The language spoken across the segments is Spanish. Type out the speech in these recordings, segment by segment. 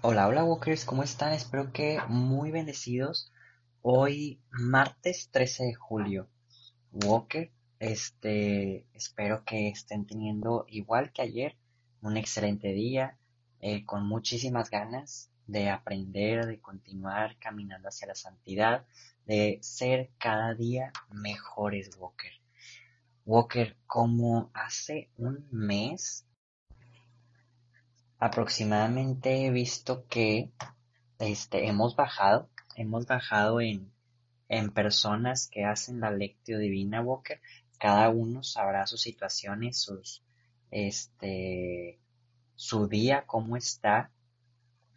Hola, hola Walkers, ¿cómo están? Espero que muy bendecidos. Hoy, martes 13 de julio. Walker, este, espero que estén teniendo, igual que ayer, un excelente día, eh, con muchísimas ganas de aprender, de continuar caminando hacia la santidad, de ser cada día mejores Walker. Walker, como hace un mes aproximadamente he visto que este, hemos bajado, hemos bajado en, en personas que hacen la lectio divina Walker. Cada uno sabrá sus situaciones, sus, este, su día, cómo está.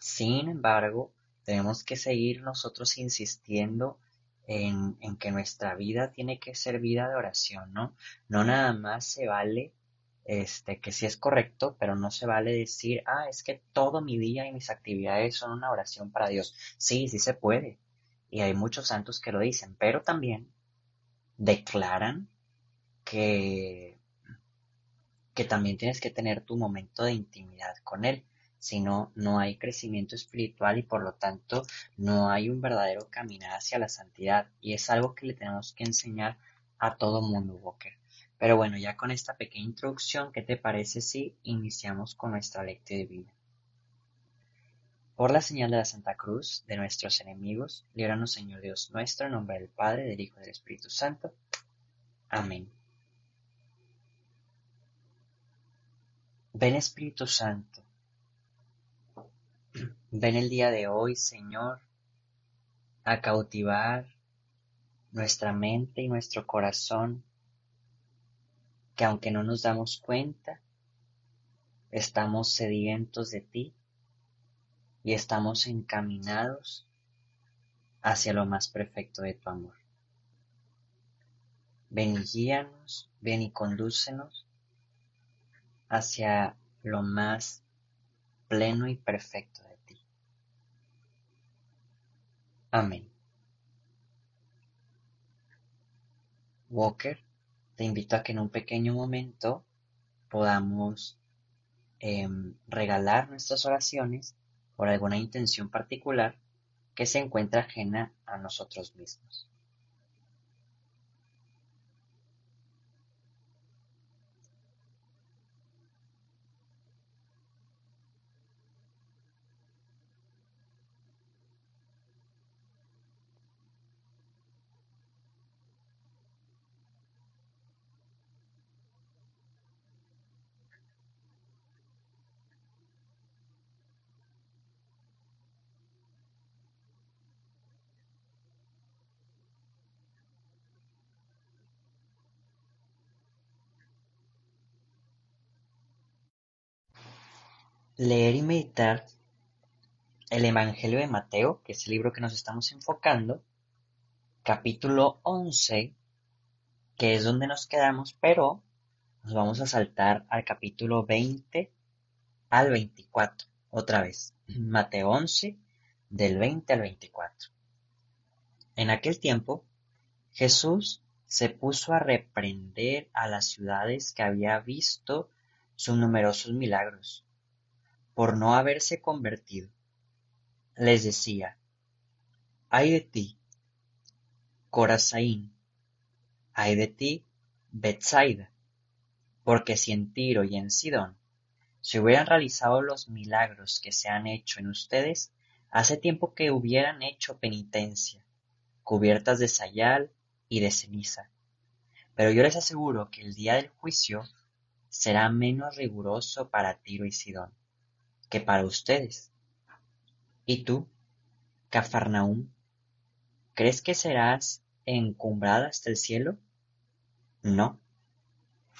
Sin embargo, tenemos que seguir nosotros insistiendo en, en que nuestra vida tiene que ser vida de oración, ¿no? No nada más se vale este, que sí es correcto, pero no se vale decir, ah, es que todo mi día y mis actividades son una oración para Dios. Sí, sí se puede. Y hay muchos santos que lo dicen, pero también declaran que, que también tienes que tener tu momento de intimidad con Él. Si no, no hay crecimiento espiritual y por lo tanto no hay un verdadero caminar hacia la santidad. Y es algo que le tenemos que enseñar a todo mundo, Walker. Pero bueno, ya con esta pequeña introducción, ¿qué te parece si iniciamos con nuestra lectura divina? Por la señal de la Santa Cruz de nuestros enemigos, líbranos Señor Dios nuestro, en nombre del Padre, del Hijo y del Espíritu Santo. Amén. Ven Espíritu Santo, ven el día de hoy, Señor, a cautivar nuestra mente y nuestro corazón que aunque no nos damos cuenta, estamos sedientos de ti y estamos encaminados hacia lo más perfecto de tu amor. Ven y guíanos, ven y condúcenos hacia lo más pleno y perfecto de ti. Amén. Walker te invito a que en un pequeño momento podamos em, regalar nuestras oraciones por alguna intención particular que se encuentra ajena a nosotros mismos. Leer y meditar el Evangelio de Mateo, que es el libro que nos estamos enfocando, capítulo 11, que es donde nos quedamos, pero nos vamos a saltar al capítulo 20 al 24, otra vez. Mateo 11, del 20 al 24. En aquel tiempo, Jesús se puso a reprender a las ciudades que había visto sus numerosos milagros por no haberse convertido. Les decía, ay de ti, Corazaín, ay de ti, Betsaida, porque si en Tiro y en Sidón se hubieran realizado los milagros que se han hecho en ustedes, hace tiempo que hubieran hecho penitencia, cubiertas de sayal y de ceniza. Pero yo les aseguro que el día del juicio será menos riguroso para Tiro y Sidón que para ustedes. ¿Y tú, Cafarnaúm, crees que serás encumbrada hasta el cielo? No,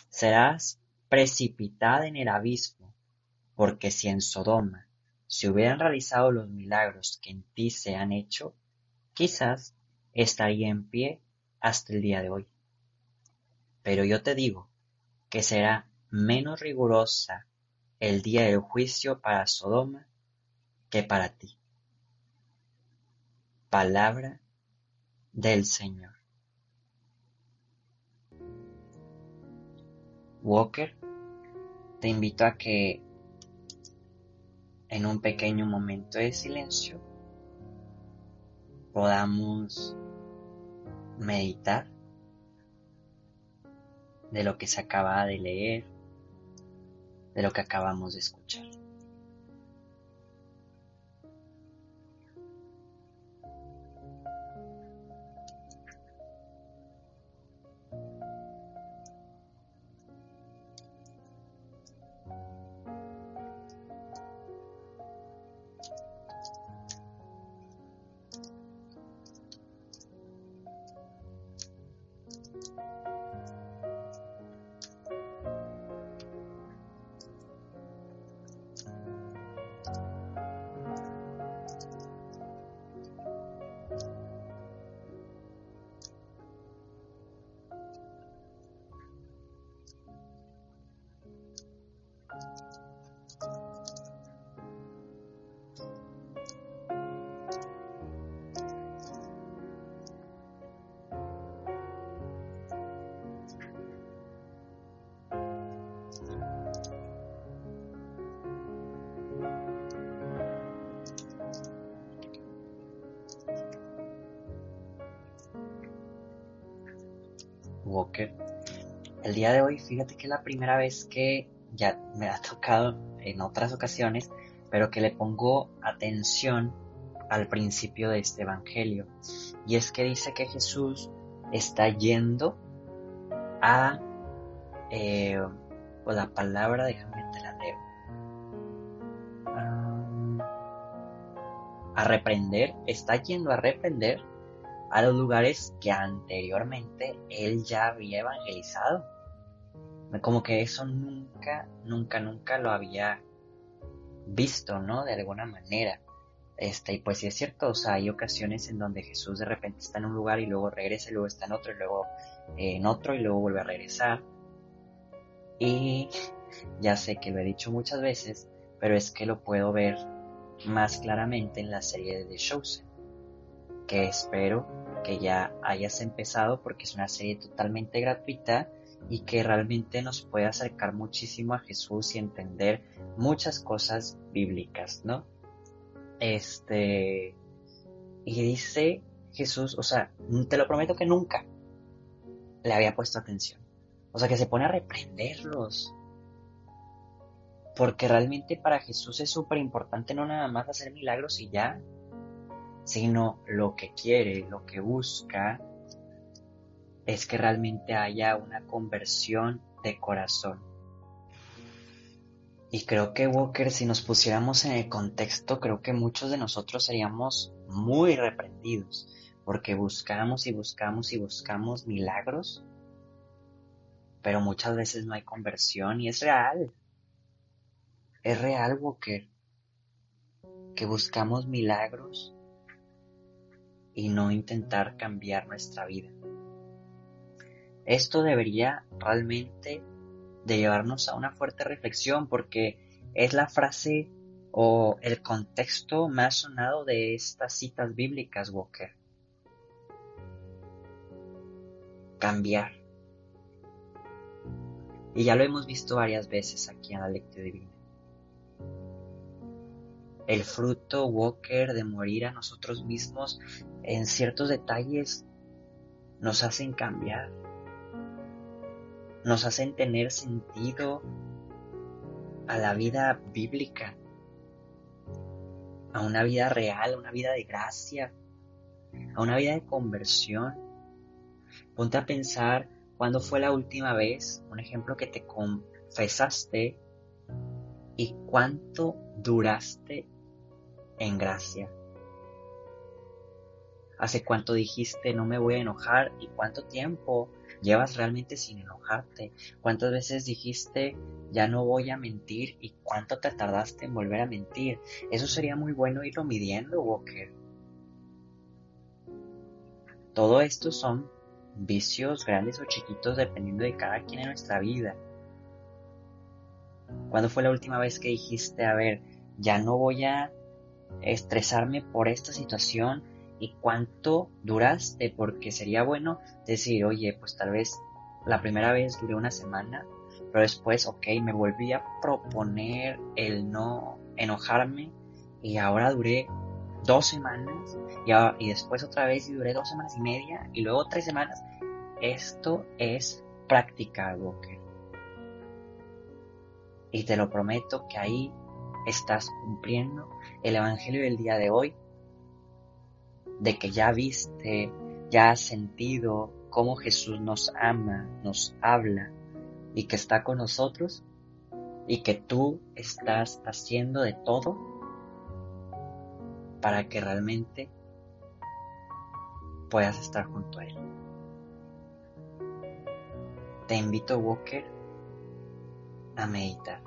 serás precipitada en el abismo, porque si en Sodoma se hubieran realizado los milagros que en ti se han hecho, quizás estaría en pie hasta el día de hoy. Pero yo te digo que será menos rigurosa el día del juicio para Sodoma que para ti. Palabra del Señor. Walker, te invito a que en un pequeño momento de silencio podamos meditar de lo que se acaba de leer, de lo que acabamos de escuchar. Walker. El día de hoy, fíjate que es la primera vez que ya me ha tocado en otras ocasiones, pero que le pongo atención al principio de este Evangelio. Y es que dice que Jesús está yendo a eh, pues la palabra, déjame te la leo. a reprender, está yendo a reprender a los lugares que anteriormente él ya había evangelizado. Como que eso nunca, nunca, nunca lo había visto, ¿no? De alguna manera. Este, y pues sí es cierto, o sea, hay ocasiones en donde Jesús de repente está en un lugar y luego regresa y luego está en otro y luego en otro y luego vuelve a regresar. Y ya sé que lo he dicho muchas veces, pero es que lo puedo ver más claramente en la serie de The Chosen, que espero que ya hayas empezado porque es una serie totalmente gratuita y que realmente nos puede acercar muchísimo a Jesús y entender muchas cosas bíblicas, ¿no? Este, y dice Jesús, o sea, te lo prometo que nunca le había puesto atención. O sea, que se pone a reprenderlos. Porque realmente para Jesús es súper importante no nada más hacer milagros y ya, sino lo que quiere, lo que busca, es que realmente haya una conversión de corazón. Y creo que Walker, si nos pusiéramos en el contexto, creo que muchos de nosotros seríamos muy reprendidos, porque buscamos y buscamos y buscamos milagros, pero muchas veces no hay conversión y es real. Es real, Walker, que buscamos milagros, y no intentar cambiar nuestra vida. Esto debería realmente de llevarnos a una fuerte reflexión porque es la frase o el contexto más sonado de estas citas bíblicas, Walker. Cambiar. Y ya lo hemos visto varias veces aquí en la lectura divina el fruto Walker de morir a nosotros mismos en ciertos detalles nos hacen cambiar, nos hacen tener sentido a la vida bíblica, a una vida real, a una vida de gracia, a una vida de conversión. Ponte a pensar cuándo fue la última vez, un ejemplo que te confesaste y cuánto duraste en gracia. ¿Hace cuánto dijiste no me voy a enojar y cuánto tiempo llevas realmente sin enojarte? ¿Cuántas veces dijiste ya no voy a mentir y cuánto te tardaste en volver a mentir? Eso sería muy bueno irlo midiendo, Walker. Todo esto son vicios grandes o chiquitos dependiendo de cada quien en nuestra vida. ¿Cuándo fue la última vez que dijiste, a ver, ya no voy a estresarme por esta situación y cuánto duraste, porque sería bueno decir, oye, pues tal vez la primera vez duré una semana, pero después, ok, me volví a proponer el no enojarme y ahora duré dos semanas y, después otra vez y duré dos semanas y media y luego tres semanas. Esto es práctica, Walker. Y te lo prometo que ahí estás cumpliendo el Evangelio del día de hoy, de que ya viste, ya has sentido cómo Jesús nos ama, nos habla y que está con nosotros y que tú estás haciendo de todo para que realmente puedas estar junto a Él. Te invito, Walker, a meditar.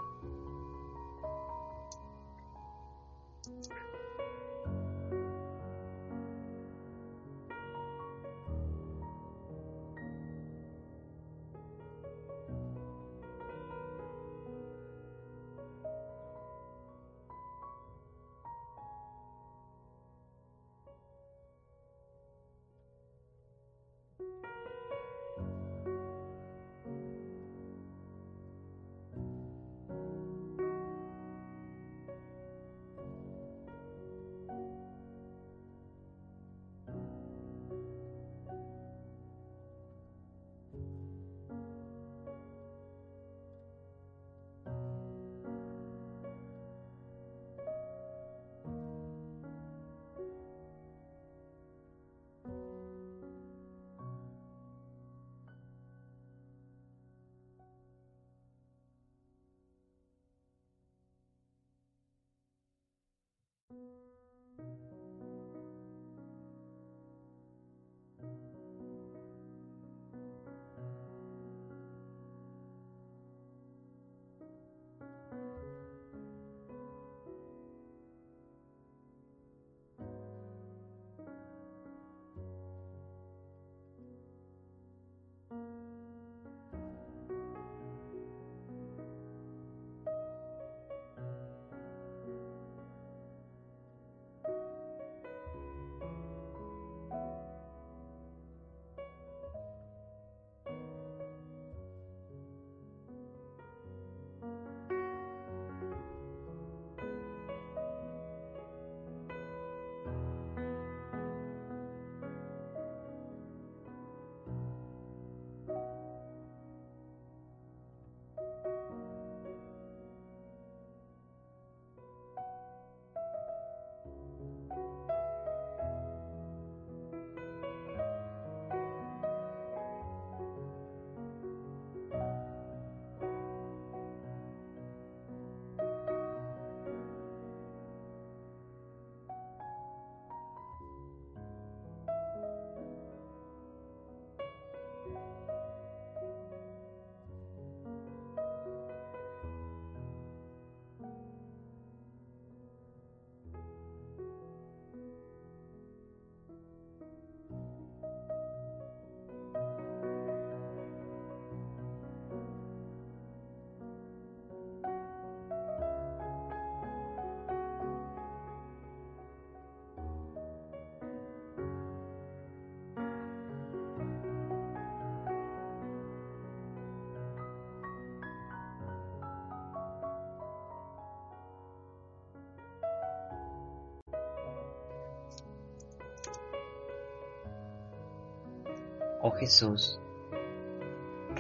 Oh Jesús,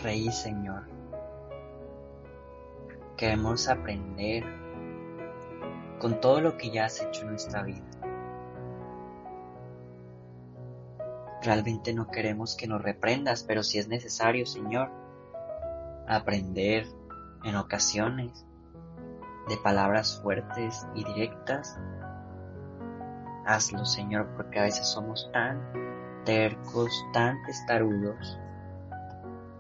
Rey y Señor, queremos aprender con todo lo que ya has hecho en nuestra vida. Realmente no queremos que nos reprendas, pero si es necesario, Señor, aprender en ocasiones de palabras fuertes y directas, hazlo, Señor, porque a veces somos tan tercos, tan testarudos,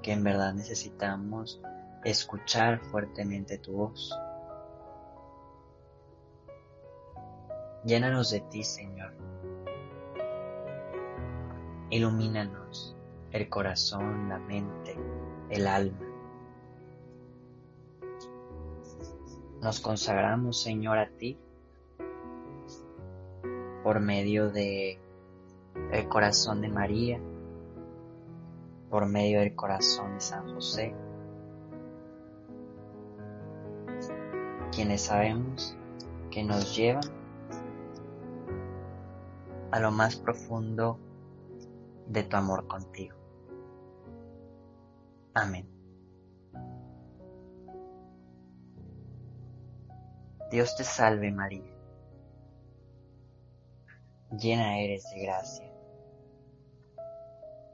que en verdad necesitamos escuchar fuertemente tu voz. Llénanos de ti, Señor. Ilumínanos el corazón, la mente, el alma. Nos consagramos, Señor, a ti por medio de el corazón de María, por medio del corazón de San José, quienes sabemos que nos llevan a lo más profundo de tu amor contigo. Amén. Dios te salve María, llena eres de gracia.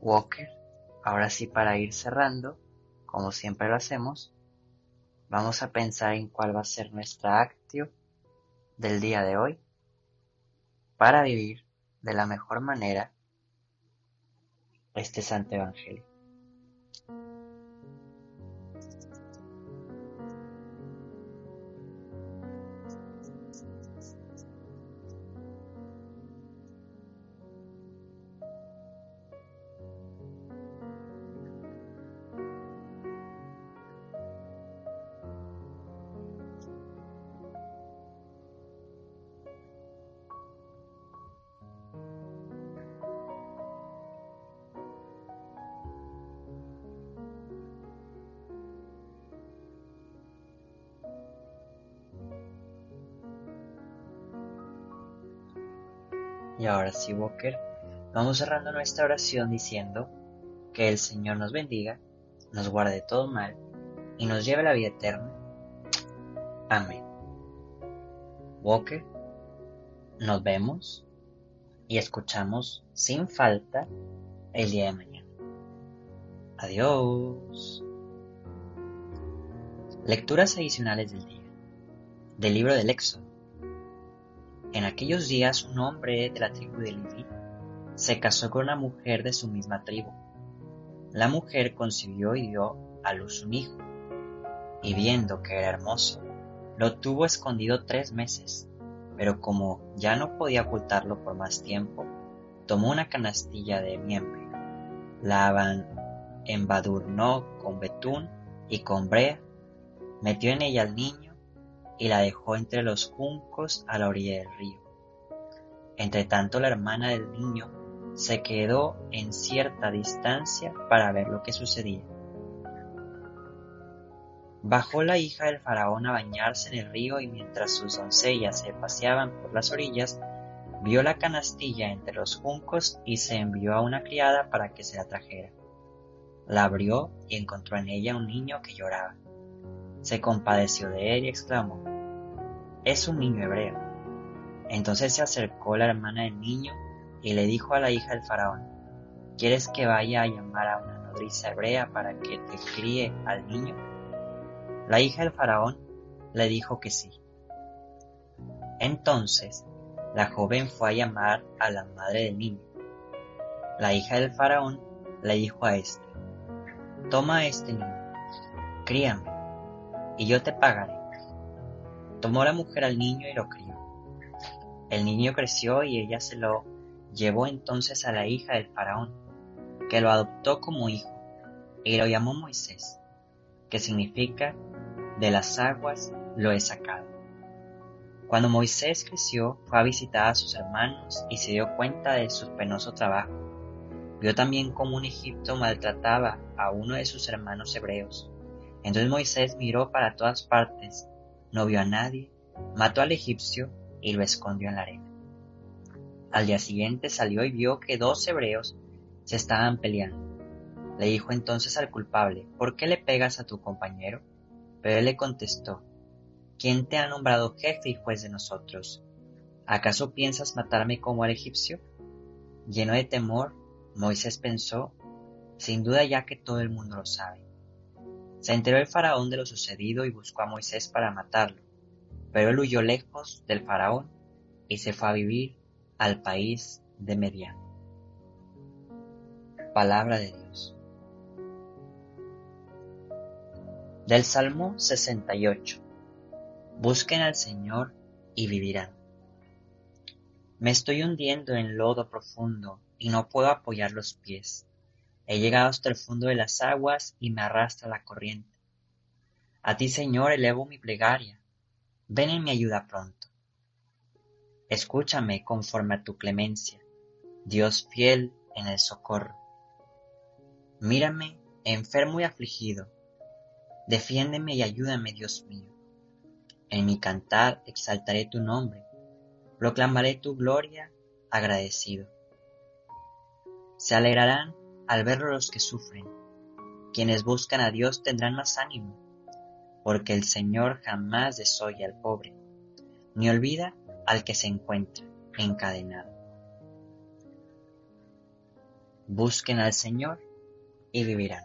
Walker, ahora sí para ir cerrando, como siempre lo hacemos, vamos a pensar en cuál va a ser nuestra actio del día de hoy para vivir de la mejor manera este Santo Evangelio. Y ahora sí, Walker, vamos cerrando nuestra oración diciendo que el Señor nos bendiga, nos guarde todo mal y nos lleve a la vida eterna. Amén. Walker, nos vemos y escuchamos sin falta el día de mañana. Adiós. Lecturas adicionales del día. Del libro del Éxodo. En aquellos días un hombre de la tribu de Leví se casó con una mujer de su misma tribu. La mujer concibió y dio a luz un hijo, y viendo que era hermoso, lo tuvo escondido tres meses, pero como ya no podía ocultarlo por más tiempo, tomó una canastilla de miembro, la embadurnó con betún y con brea, metió en ella al niño y la dejó entre los juncos a la orilla del río. Entretanto la hermana del niño se quedó en cierta distancia para ver lo que sucedía. Bajó la hija del faraón a bañarse en el río y mientras sus doncellas se paseaban por las orillas, vio la canastilla entre los juncos y se envió a una criada para que se la trajera. La abrió y encontró en ella un niño que lloraba. Se compadeció de él y exclamó, es un niño hebreo. Entonces se acercó la hermana del niño y le dijo a la hija del faraón, ¿quieres que vaya a llamar a una nodriza hebrea para que te críe al niño? La hija del faraón le dijo que sí. Entonces la joven fue a llamar a la madre del niño. La hija del faraón le dijo a éste, toma a este niño, críame, y yo te pagaré. Tomó la mujer al niño y lo crió. El niño creció y ella se lo llevó entonces a la hija del faraón, que lo adoptó como hijo, y lo llamó Moisés, que significa de las aguas lo he sacado. Cuando Moisés creció, fue a visitar a sus hermanos y se dio cuenta de su penoso trabajo. Vio también cómo un Egipto maltrataba a uno de sus hermanos hebreos. Entonces Moisés miró para todas partes no vio a nadie, mató al egipcio y lo escondió en la arena. Al día siguiente salió y vio que dos hebreos se estaban peleando. Le dijo entonces al culpable, ¿por qué le pegas a tu compañero? Pero él le contestó, ¿quién te ha nombrado jefe y juez de nosotros? ¿Acaso piensas matarme como al egipcio? Lleno de temor, Moisés pensó, sin duda ya que todo el mundo lo sabe. Se enteró el faraón de lo sucedido y buscó a Moisés para matarlo, pero él huyó lejos del faraón y se fue a vivir al país de Medián. Palabra de Dios. Del Salmo 68. Busquen al Señor y vivirán. Me estoy hundiendo en lodo profundo y no puedo apoyar los pies. He llegado hasta el fondo de las aguas y me arrastra la corriente. A ti, Señor, elevo mi plegaria. Ven en mi ayuda pronto. Escúchame conforme a tu clemencia, Dios fiel en el socorro. Mírame, enfermo y afligido. Defiéndeme y ayúdame, Dios mío. En mi cantar exaltaré tu nombre, proclamaré tu gloria agradecido. Se alegrarán al verlo los que sufren. Quienes buscan a Dios tendrán más ánimo, porque el Señor jamás desoye al pobre, ni olvida al que se encuentra encadenado. Busquen al Señor y vivirán.